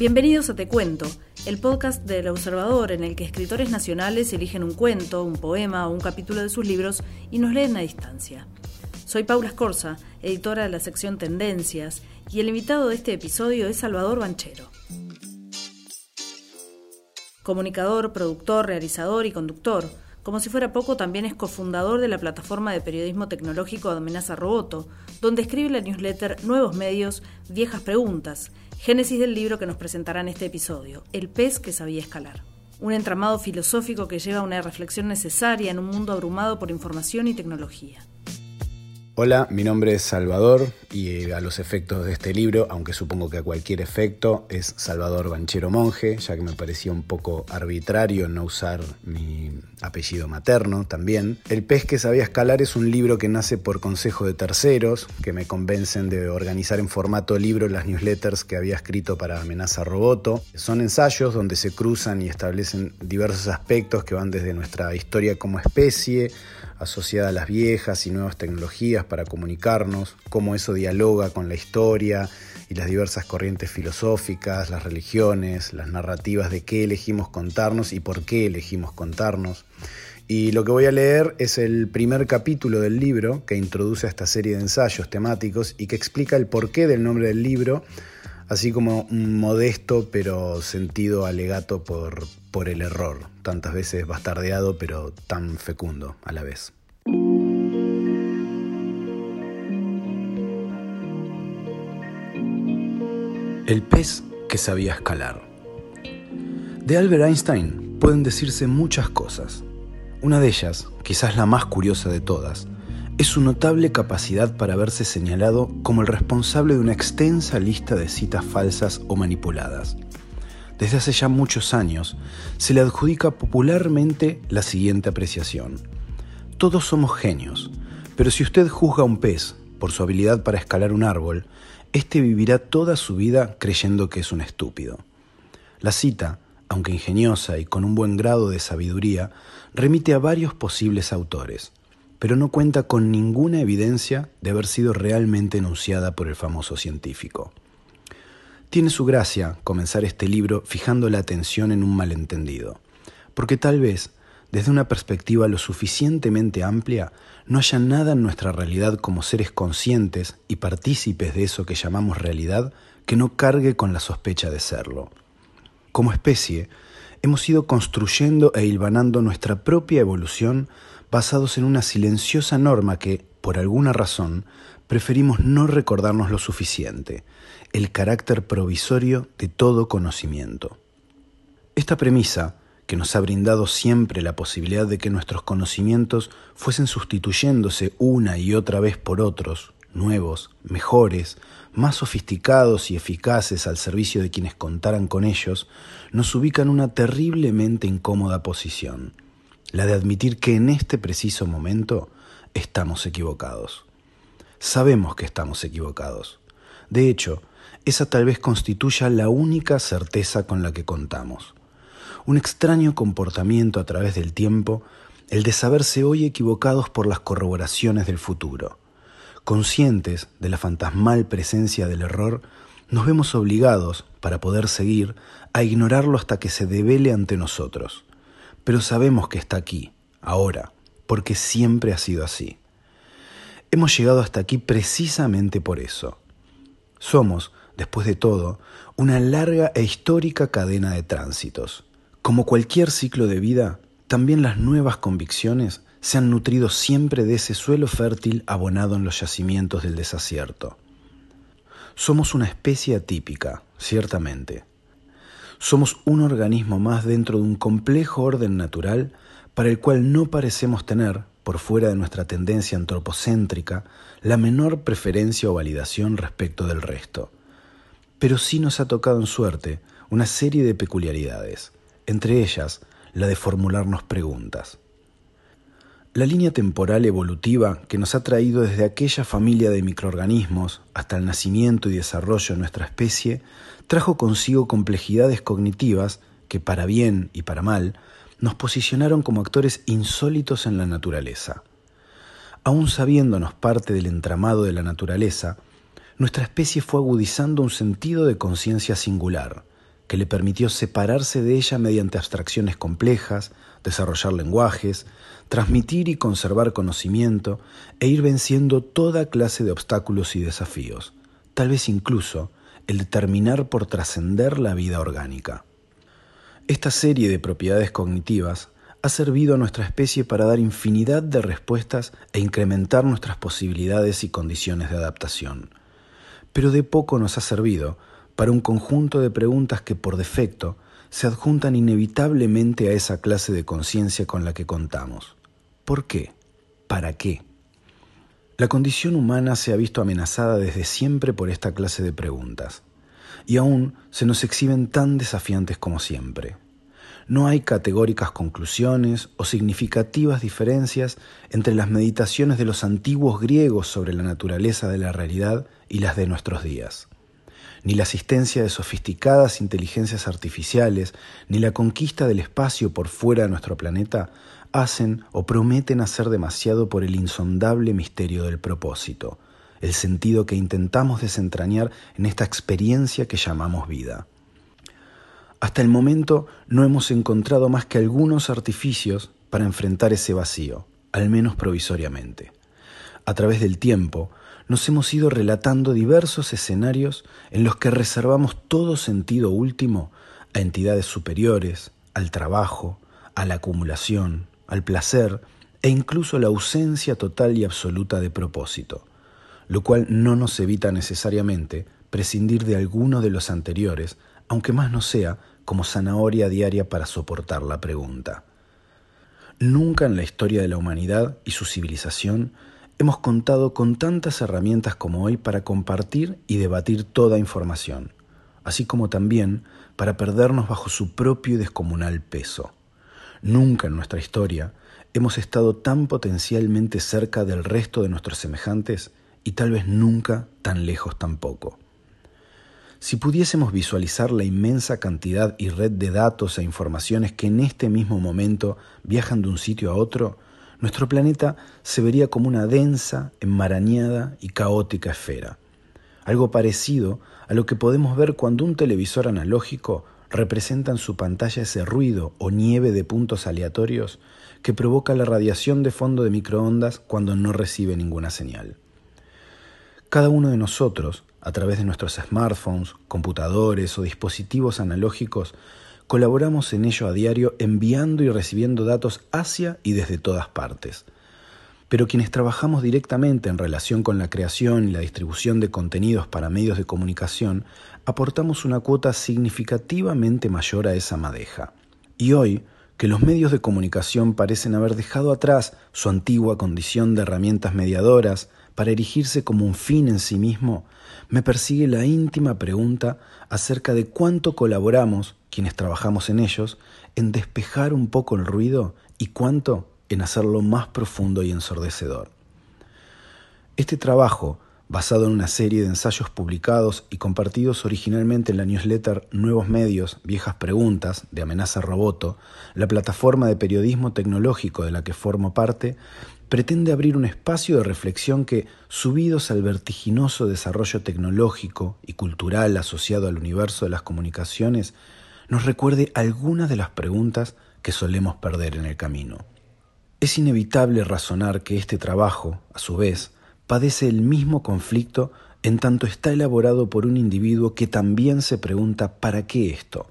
Bienvenidos a Te Cuento, el podcast del Observador en el que escritores nacionales eligen un cuento, un poema o un capítulo de sus libros y nos leen a distancia. Soy Paula Escorza, editora de la sección Tendencias, y el invitado de este episodio es Salvador Banchero. Comunicador, productor, realizador y conductor, como si fuera poco, también es cofundador de la plataforma de periodismo tecnológico Amenaza Roboto, donde escribe la newsletter Nuevos Medios, Viejas Preguntas, génesis del libro que nos presentará en este episodio, El pez que sabía escalar. Un entramado filosófico que lleva a una reflexión necesaria en un mundo abrumado por información y tecnología. Hola, mi nombre es Salvador y a los efectos de este libro, aunque supongo que a cualquier efecto, es Salvador Banchero Monje, ya que me parecía un poco arbitrario no usar mi apellido materno también. El pez que sabía escalar es un libro que nace por consejo de terceros, que me convencen de organizar en formato libro las newsletters que había escrito para Amenaza Roboto. Son ensayos donde se cruzan y establecen diversos aspectos que van desde nuestra historia como especie, asociada a las viejas y nuevas tecnologías para comunicarnos, cómo eso dialoga con la historia y las diversas corrientes filosóficas, las religiones, las narrativas de qué elegimos contarnos y por qué elegimos contarnos. Y lo que voy a leer es el primer capítulo del libro que introduce a esta serie de ensayos temáticos y que explica el porqué del nombre del libro, así como un modesto pero sentido alegato por, por el error, tantas veces bastardeado pero tan fecundo a la vez. El pez que sabía escalar. De Albert Einstein pueden decirse muchas cosas. Una de ellas, quizás la más curiosa de todas, es su notable capacidad para verse señalado como el responsable de una extensa lista de citas falsas o manipuladas. Desde hace ya muchos años se le adjudica popularmente la siguiente apreciación. Todos somos genios, pero si usted juzga a un pez por su habilidad para escalar un árbol, éste vivirá toda su vida creyendo que es un estúpido. La cita, aunque ingeniosa y con un buen grado de sabiduría, remite a varios posibles autores, pero no cuenta con ninguna evidencia de haber sido realmente enunciada por el famoso científico. Tiene su gracia comenzar este libro fijando la atención en un malentendido, porque tal vez, desde una perspectiva lo suficientemente amplia, no haya nada en nuestra realidad como seres conscientes y partícipes de eso que llamamos realidad que no cargue con la sospecha de serlo. Como especie, hemos ido construyendo e hilvanando nuestra propia evolución basados en una silenciosa norma que, por alguna razón, preferimos no recordarnos lo suficiente, el carácter provisorio de todo conocimiento. Esta premisa, que nos ha brindado siempre la posibilidad de que nuestros conocimientos fuesen sustituyéndose una y otra vez por otros, nuevos, mejores, más sofisticados y eficaces al servicio de quienes contaran con ellos, nos ubica en una terriblemente incómoda posición la de admitir que en este preciso momento estamos equivocados. Sabemos que estamos equivocados. De hecho, esa tal vez constituya la única certeza con la que contamos. Un extraño comportamiento a través del tiempo, el de saberse hoy equivocados por las corroboraciones del futuro. Conscientes de la fantasmal presencia del error, nos vemos obligados, para poder seguir, a ignorarlo hasta que se devele ante nosotros pero sabemos que está aquí, ahora, porque siempre ha sido así. Hemos llegado hasta aquí precisamente por eso. Somos, después de todo, una larga e histórica cadena de tránsitos. Como cualquier ciclo de vida, también las nuevas convicciones se han nutrido siempre de ese suelo fértil abonado en los yacimientos del desacierto. Somos una especie atípica, ciertamente, somos un organismo más dentro de un complejo orden natural para el cual no parecemos tener, por fuera de nuestra tendencia antropocéntrica, la menor preferencia o validación respecto del resto. Pero sí nos ha tocado en suerte una serie de peculiaridades, entre ellas la de formularnos preguntas. La línea temporal evolutiva que nos ha traído desde aquella familia de microorganismos hasta el nacimiento y desarrollo de nuestra especie trajo consigo complejidades cognitivas que para bien y para mal nos posicionaron como actores insólitos en la naturaleza. Aún sabiéndonos parte del entramado de la naturaleza, nuestra especie fue agudizando un sentido de conciencia singular, que le permitió separarse de ella mediante abstracciones complejas, desarrollar lenguajes, transmitir y conservar conocimiento e ir venciendo toda clase de obstáculos y desafíos, tal vez incluso el terminar por trascender la vida orgánica. Esta serie de propiedades cognitivas ha servido a nuestra especie para dar infinidad de respuestas e incrementar nuestras posibilidades y condiciones de adaptación. Pero de poco nos ha servido para un conjunto de preguntas que por defecto se adjuntan inevitablemente a esa clase de conciencia con la que contamos. ¿Por qué? ¿Para qué? La condición humana se ha visto amenazada desde siempre por esta clase de preguntas, y aún se nos exhiben tan desafiantes como siempre. No hay categóricas conclusiones o significativas diferencias entre las meditaciones de los antiguos griegos sobre la naturaleza de la realidad y las de nuestros días ni la asistencia de sofisticadas inteligencias artificiales, ni la conquista del espacio por fuera de nuestro planeta hacen o prometen hacer demasiado por el insondable misterio del propósito, el sentido que intentamos desentrañar en esta experiencia que llamamos vida. Hasta el momento no hemos encontrado más que algunos artificios para enfrentar ese vacío, al menos provisoriamente. A través del tiempo, nos hemos ido relatando diversos escenarios en los que reservamos todo sentido último a entidades superiores, al trabajo, a la acumulación, al placer e incluso la ausencia total y absoluta de propósito, lo cual no nos evita necesariamente prescindir de alguno de los anteriores, aunque más no sea como zanahoria diaria para soportar la pregunta. Nunca en la historia de la humanidad y su civilización hemos contado con tantas herramientas como hoy para compartir y debatir toda información, así como también para perdernos bajo su propio y descomunal peso. Nunca en nuestra historia hemos estado tan potencialmente cerca del resto de nuestros semejantes y tal vez nunca tan lejos tampoco. Si pudiésemos visualizar la inmensa cantidad y red de datos e informaciones que en este mismo momento viajan de un sitio a otro, nuestro planeta se vería como una densa, enmarañada y caótica esfera. Algo parecido a lo que podemos ver cuando un televisor analógico representa en su pantalla ese ruido o nieve de puntos aleatorios que provoca la radiación de fondo de microondas cuando no recibe ninguna señal. Cada uno de nosotros, a través de nuestros smartphones, computadores o dispositivos analógicos, Colaboramos en ello a diario enviando y recibiendo datos hacia y desde todas partes. Pero quienes trabajamos directamente en relación con la creación y la distribución de contenidos para medios de comunicación, aportamos una cuota significativamente mayor a esa madeja. Y hoy, que los medios de comunicación parecen haber dejado atrás su antigua condición de herramientas mediadoras para erigirse como un fin en sí mismo, me persigue la íntima pregunta acerca de cuánto colaboramos quienes trabajamos en ellos, en despejar un poco el ruido y cuánto en hacerlo más profundo y ensordecedor. Este trabajo, basado en una serie de ensayos publicados y compartidos originalmente en la newsletter Nuevos Medios, Viejas Preguntas de Amenaza Roboto, la plataforma de periodismo tecnológico de la que formo parte, pretende abrir un espacio de reflexión que, subidos al vertiginoso desarrollo tecnológico y cultural asociado al universo de las comunicaciones, nos recuerde algunas de las preguntas que solemos perder en el camino. Es inevitable razonar que este trabajo, a su vez, padece el mismo conflicto en tanto está elaborado por un individuo que también se pregunta ¿para qué esto?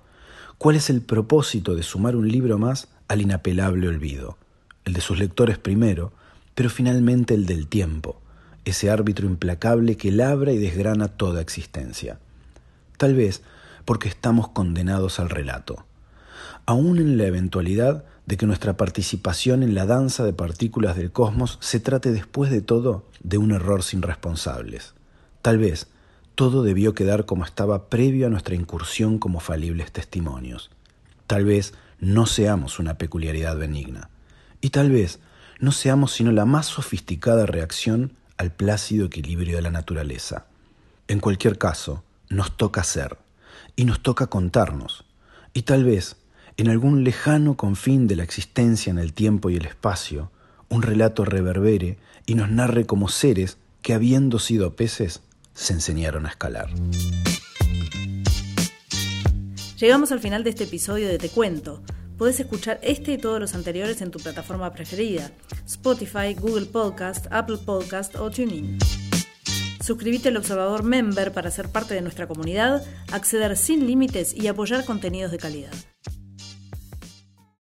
¿Cuál es el propósito de sumar un libro más al inapelable olvido? El de sus lectores primero, pero finalmente el del tiempo, ese árbitro implacable que labra y desgrana toda existencia. Tal vez porque estamos condenados al relato. Aún en la eventualidad de que nuestra participación en la danza de partículas del cosmos se trate después de todo de un error sin responsables. Tal vez todo debió quedar como estaba previo a nuestra incursión como falibles testimonios. Tal vez no seamos una peculiaridad benigna. Y tal vez no seamos sino la más sofisticada reacción al plácido equilibrio de la naturaleza. En cualquier caso, nos toca ser y nos toca contarnos, y tal vez, en algún lejano confín de la existencia en el tiempo y el espacio, un relato reverbere y nos narre como seres que, habiendo sido peces, se enseñaron a escalar. Llegamos al final de este episodio de Te Cuento. Puedes escuchar este y todos los anteriores en tu plataforma preferida, Spotify, Google Podcast, Apple Podcast o TuneIn. Suscríbete al Observador Member para ser parte de nuestra comunidad, acceder sin límites y apoyar contenidos de calidad.